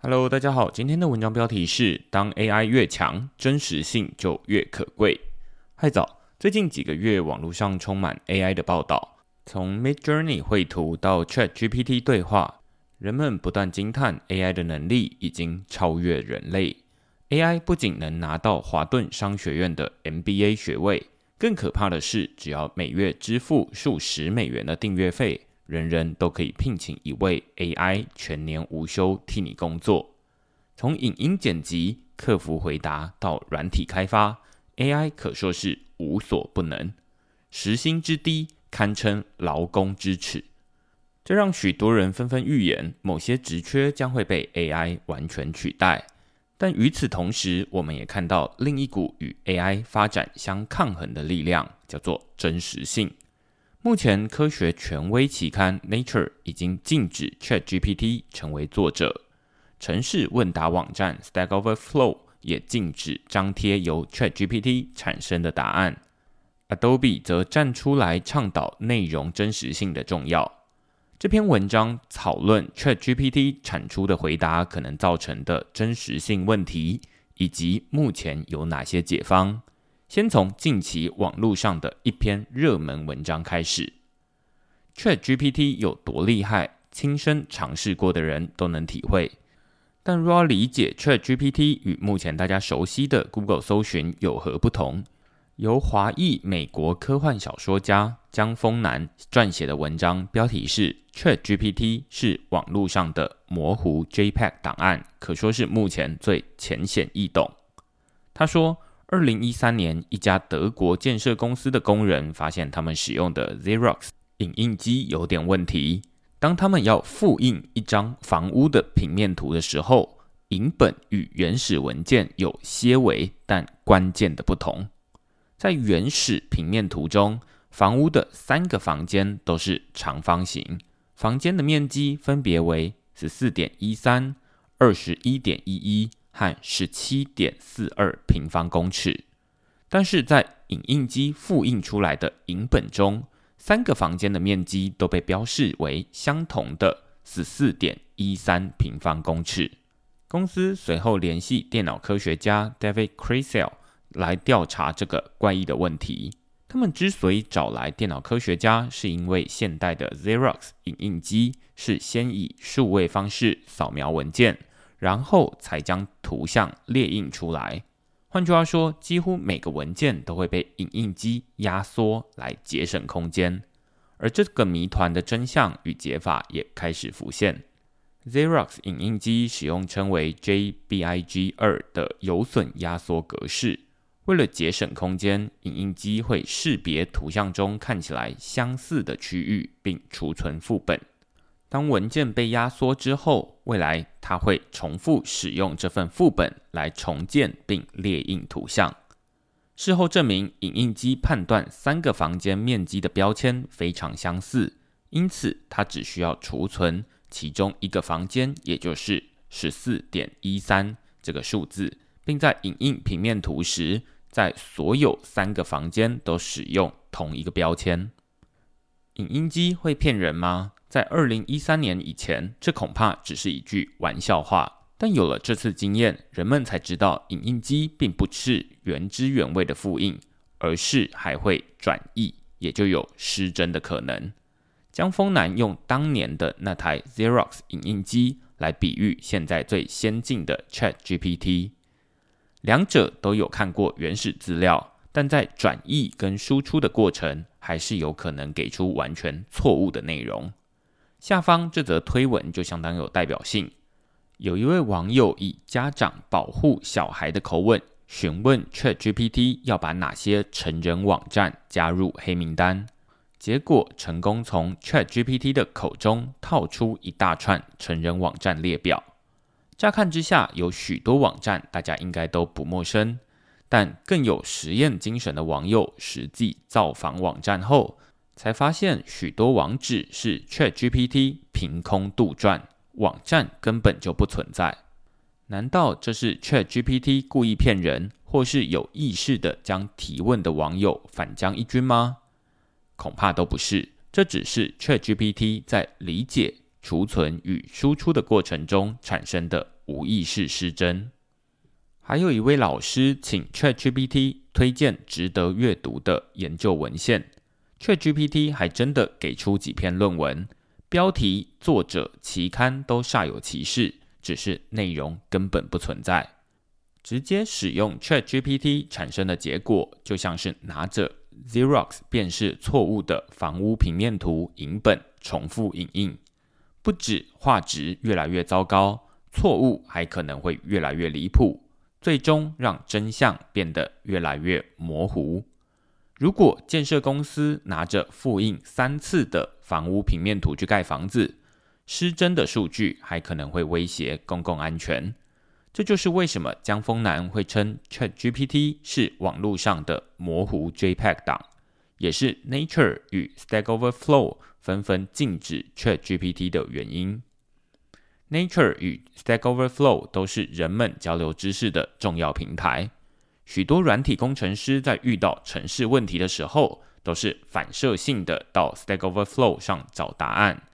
Hello，大家好，今天的文章标题是：当 AI 越强，真实性就越可贵。嗨早，最近几个月，网络上充满 AI 的报道，从 Midjourney 绘图到 ChatGPT 对话，人们不断惊叹 AI 的能力已经超越人类。AI 不仅能拿到华顿商学院的 MBA 学位，更可怕的是，只要每月支付数十美元的订阅费。人人都可以聘请一位 AI 全年无休替你工作，从影音剪辑、客服回答到软体开发，AI 可说是无所不能。时薪之低，堪称劳工之耻。这让许多人纷纷预言，某些职缺将会被 AI 完全取代。但与此同时，我们也看到另一股与 AI 发展相抗衡的力量，叫做真实性。目前，科学权威期刊《Nature》已经禁止 ChatGPT 成为作者，城市问答网站 Stack Overflow 也禁止张贴由 ChatGPT 产生的答案。Adobe 则站出来倡导内容真实性的重要。这篇文章讨论 ChatGPT 产出的回答可能造成的真实性问题，以及目前有哪些解方。先从近期网络上的一篇热门文章开始。ChatGPT 有多厉害，亲身尝试过的人都能体会。但若要理解 ChatGPT 与目前大家熟悉的 Google 搜寻有何不同，由华裔美国科幻小说家江丰南撰写的文章，标题是 “ChatGPT 是网络上的模糊 JPEG 档案”，可说是目前最浅显易懂。他说。二零一三年，一家德国建设公司的工人发现，他们使用的 Xerox 影印机有点问题。当他们要复印一张房屋的平面图的时候，影本与原始文件有些微但关键的不同。在原始平面图中，房屋的三个房间都是长方形，房间的面积分别为十四点一三、二十一点一一。和十七点四二平方公尺，但是在影印机复印出来的影本中，三个房间的面积都被标示为相同的十四点一三平方公尺。公司随后联系电脑科学家 David c r i s e l 来调查这个怪异的问题。他们之所以找来电脑科学家，是因为现代的 Xerox 影印机是先以数位方式扫描文件。然后才将图像列印出来。换句话说，几乎每个文件都会被影印机压缩来节省空间。而这个谜团的真相与解法也开始浮现。Xerox 影印机使用称为 JBIG 二的有损压缩格式。为了节省空间，影印机会识别图像中看起来相似的区域，并储存副本。当文件被压缩之后，未来它会重复使用这份副本来重建并列印图像。事后证明，影印机判断三个房间面积的标签非常相似，因此它只需要储存其中一个房间，也就是十四点一三这个数字，并在影印平面图时，在所有三个房间都使用同一个标签。影印机会骗人吗？在二零一三年以前，这恐怕只是一句玩笑话。但有了这次经验，人们才知道，影印机并不是原汁原味的复印，而是还会转译，也就有失真的可能。江丰南用当年的那台 Xerox 影印机来比喻现在最先进的 Chat GPT，两者都有看过原始资料，但在转译跟输出的过程，还是有可能给出完全错误的内容。下方这则推文就相当有代表性。有一位网友以家长保护小孩的口吻询问 ChatGPT 要把哪些成人网站加入黑名单，结果成功从 ChatGPT 的口中套出一大串成人网站列表。乍看之下，有许多网站大家应该都不陌生，但更有实验精神的网友实际造访网站后。才发现许多网址是 ChatGPT 凭空杜撰，网站根本就不存在。难道这是 ChatGPT 故意骗人，或是有意识的将提问的网友反将一军吗？恐怕都不是，这只是 ChatGPT 在理解、储存与输出的过程中产生的无意识失真。还有一位老师请 ChatGPT 推荐值得阅读的研究文献，ChatGPT 还真的给出几篇论文，标题、作者、期刊都煞有其事，只是内容根本不存在。直接使用 ChatGPT 产生的结果，就像是拿着 Xerox 辨识错误的房屋平面图影本重复影印，不止画质越来越糟糕，错误还可能会越来越离谱，最终让真相变得越来越模糊。如果建设公司拿着复印三次的房屋平面图去盖房子，失真的数据还可能会威胁公共安全。这就是为什么江峰南会称 ChatGPT 是网络上的模糊 JPEG 档，也是 Nature 与 Stack Overflow 纷纷禁止 ChatGPT 的原因。Nature 与 Stack Overflow 都是人们交流知识的重要平台。许多软体工程师在遇到程式问题的时候，都是反射性的到 Stack Overflow 上找答案，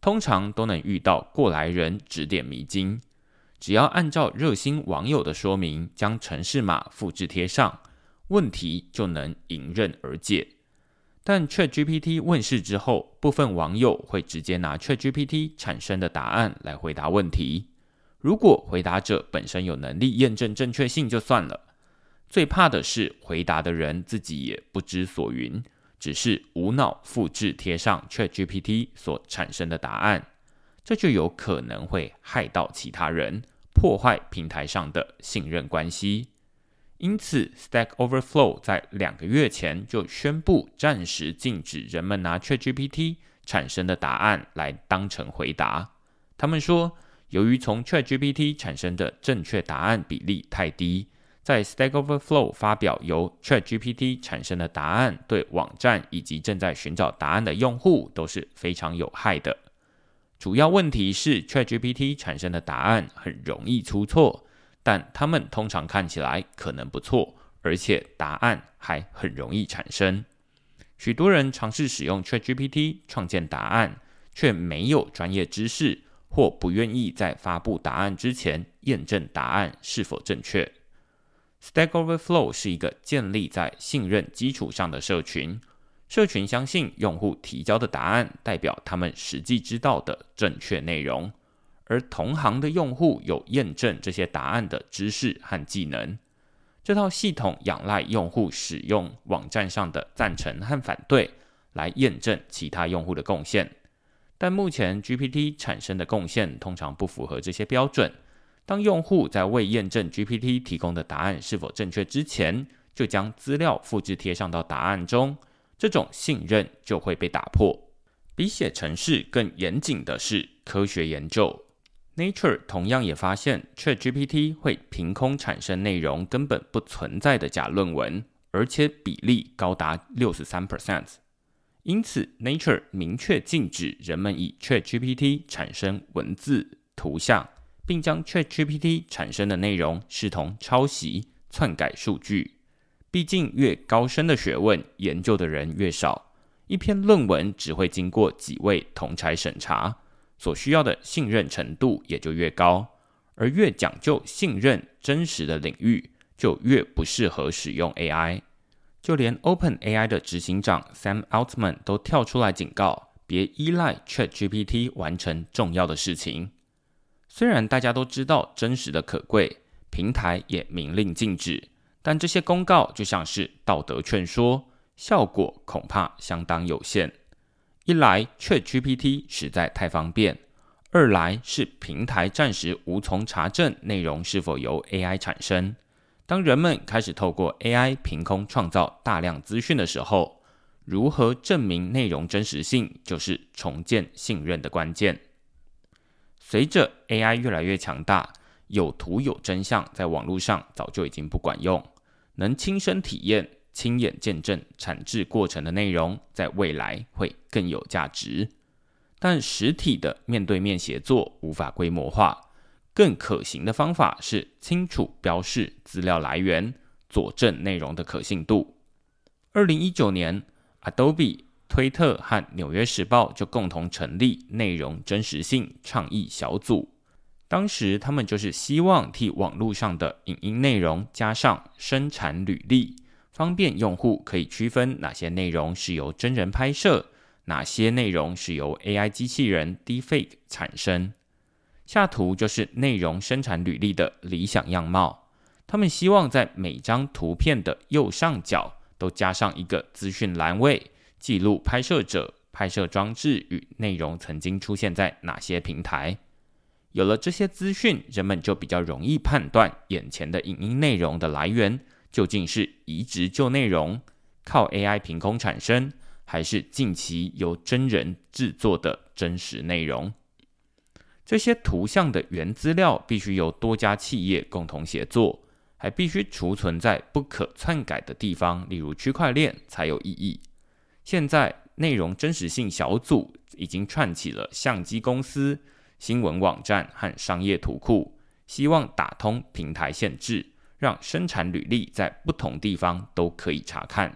通常都能遇到过来人指点迷津。只要按照热心网友的说明，将城市码复制贴上，问题就能迎刃而解。但 ChatGPT 问世之后，部分网友会直接拿 ChatGPT 产生的答案来回答问题。如果回答者本身有能力验证正确性就算了，最怕的是回答的人自己也不知所云，只是无脑复制贴上 ChatGPT 所产生的答案。这就有可能会害到其他人，破坏平台上的信任关系。因此，Stack Overflow 在两个月前就宣布暂时禁止人们拿 ChatGPT 产生的答案来当成回答。他们说，由于从 ChatGPT 产生的正确答案比例太低，在 Stack Overflow 发表由 ChatGPT 产生的答案，对网站以及正在寻找答案的用户都是非常有害的。主要问题是，ChatGPT 产生的答案很容易出错，但它们通常看起来可能不错，而且答案还很容易产生。许多人尝试使用 ChatGPT 创建答案，却没有专业知识，或不愿意在发布答案之前验证答案是否正确。Stack Overflow 是一个建立在信任基础上的社群。社群相信用户提交的答案代表他们实际知道的正确内容，而同行的用户有验证这些答案的知识和技能。这套系统仰赖用户使用网站上的赞成和反对来验证其他用户的贡献。但目前 GPT 产生的贡献通常不符合这些标准。当用户在未验证 GPT 提供的答案是否正确之前，就将资料复制贴上到答案中。这种信任就会被打破。比写程式更严谨的是科学研究。Nature 同样也发现，ChatGPT 会凭空产生内容根本不存在的假论文，而且比例高达六十三 percent。因此，Nature 明确禁止人们以 ChatGPT 产生文字、图像，并将 ChatGPT 产生的内容视同抄袭、篡改数据。毕竟，越高深的学问，研究的人越少，一篇论文只会经过几位同才审查，所需要的信任程度也就越高。而越讲究信任、真实的领域，就越不适合使用 AI。就连 OpenAI 的执行长 Sam Altman 都跳出来警告：别依赖 ChatGPT 完成重要的事情。虽然大家都知道真实的可贵，平台也明令禁止。但这些公告就像是道德劝说，效果恐怕相当有限。一来，ChatGPT 实在太方便；二来是平台暂时无从查证内容是否由 AI 产生。当人们开始透过 AI 凭空创造大量资讯的时候，如何证明内容真实性，就是重建信任的关键。随着 AI 越来越强大。有图有真相，在网络上早就已经不管用。能亲身体验、亲眼见证产制过程的内容，在未来会更有价值。但实体的面对面协作无法规模化，更可行的方法是清楚标示资料来源，佐证内容的可信度。二零一九年，Adobe、推特和纽约时报就共同成立内容真实性倡议小组。当时他们就是希望替网络上的影音内容加上生产履历，方便用户可以区分哪些内容是由真人拍摄，哪些内容是由 AI 机器人 defake 产生。下图就是内容生产履历的理想样貌。他们希望在每张图片的右上角都加上一个资讯栏位，记录拍摄者、拍摄装置与内容曾经出现在哪些平台。有了这些资讯，人们就比较容易判断眼前的影音内容的来源究竟是移植旧内容、靠 AI 凭空产生，还是近期由真人制作的真实内容。这些图像的原资料必须由多家企业共同协作，还必须储存在不可篡改的地方，例如区块链才有意义。现在，内容真实性小组已经串起了相机公司。新闻网站和商业图库希望打通平台限制，让生产履历在不同地方都可以查看。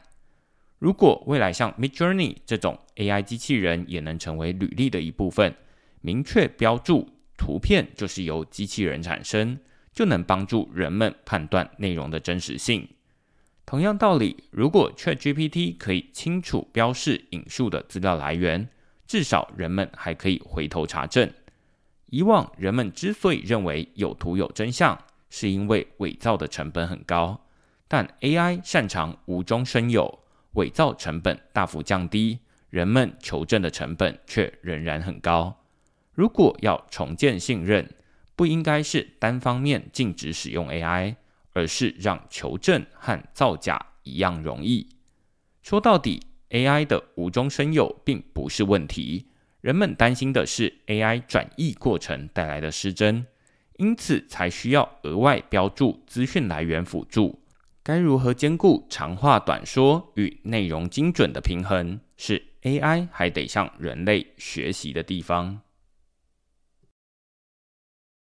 如果未来像 Midjourney 这种 AI 机器人也能成为履历的一部分，明确标注图片就是由机器人产生，就能帮助人们判断内容的真实性。同样道理，如果 ChatGPT 可以清楚标示引述的资料来源，至少人们还可以回头查证。以往人们之所以认为有图有真相，是因为伪造的成本很高。但 AI 擅长无中生有，伪造成本大幅降低，人们求证的成本却仍然很高。如果要重建信任，不应该是单方面禁止使用 AI，而是让求证和造假一样容易。说到底，AI 的无中生有并不是问题。人们担心的是 AI 转译过程带来的失真，因此才需要额外标注资讯来源辅助。该如何兼顾长话短说与内容精准的平衡，是 AI 还得向人类学习的地方。